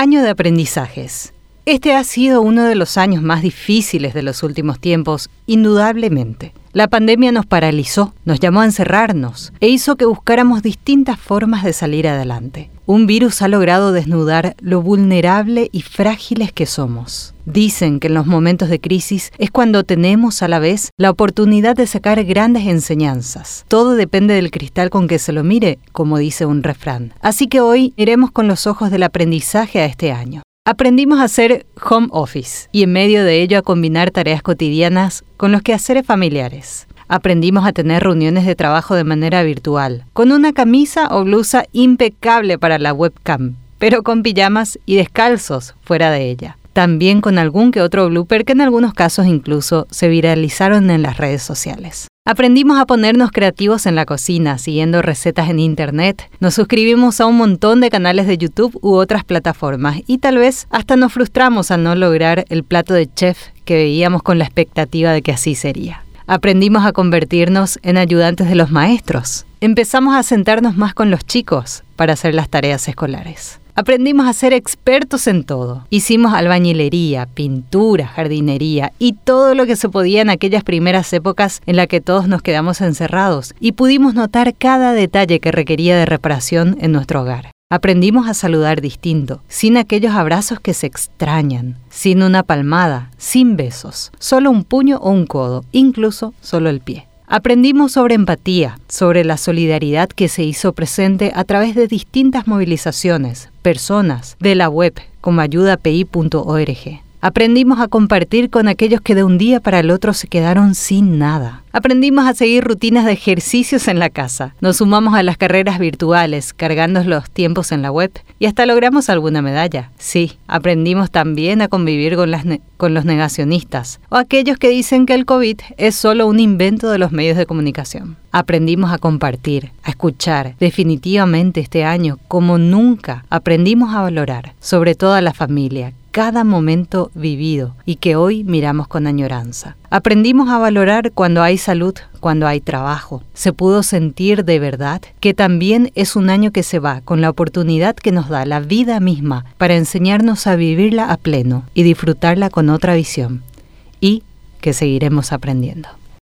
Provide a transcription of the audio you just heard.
Año de aprendizajes. Este ha sido uno de los años más difíciles de los últimos tiempos, indudablemente. La pandemia nos paralizó, nos llamó a encerrarnos e hizo que buscáramos distintas formas de salir adelante. Un virus ha logrado desnudar lo vulnerable y frágiles que somos. Dicen que en los momentos de crisis es cuando tenemos a la vez la oportunidad de sacar grandes enseñanzas. Todo depende del cristal con que se lo mire, como dice un refrán. Así que hoy iremos con los ojos del aprendizaje a este año. Aprendimos a hacer home office y en medio de ello a combinar tareas cotidianas con los quehaceres familiares. Aprendimos a tener reuniones de trabajo de manera virtual, con una camisa o blusa impecable para la webcam, pero con pijamas y descalzos fuera de ella. También con algún que otro blooper que en algunos casos incluso se viralizaron en las redes sociales. Aprendimos a ponernos creativos en la cocina, siguiendo recetas en Internet. Nos suscribimos a un montón de canales de YouTube u otras plataformas y tal vez hasta nos frustramos al no lograr el plato de chef que veíamos con la expectativa de que así sería. Aprendimos a convertirnos en ayudantes de los maestros. Empezamos a sentarnos más con los chicos para hacer las tareas escolares. Aprendimos a ser expertos en todo. Hicimos albañilería, pintura, jardinería y todo lo que se podía en aquellas primeras épocas en las que todos nos quedamos encerrados y pudimos notar cada detalle que requería de reparación en nuestro hogar. Aprendimos a saludar distinto, sin aquellos abrazos que se extrañan, sin una palmada, sin besos, solo un puño o un codo, incluso solo el pie. Aprendimos sobre empatía, sobre la solidaridad que se hizo presente a través de distintas movilizaciones, personas, de la web como ayudapi.org. Aprendimos a compartir con aquellos que de un día para el otro se quedaron sin nada. Aprendimos a seguir rutinas de ejercicios en la casa. Nos sumamos a las carreras virtuales, cargando los tiempos en la web y hasta logramos alguna medalla. Sí, aprendimos también a convivir con, los negacionistas o aquellos que dicen que el COVID es solo un invento de los medios de comunicación. Aprendimos a compartir, a escuchar. Definitivamente este año, como nunca, aprendimos a valorar, sobre todo a la familia, cada momento vivido y que hoy miramos con añoranza. Aprendimos a valorar cuando hay salud, cuando hay trabajo. Se pudo sentir de verdad que también es un año que se va con la oportunidad que nos da la vida misma para enseñarnos a vivirla a pleno y disfrutarla con otra visión. Y que seguiremos aprendiendo.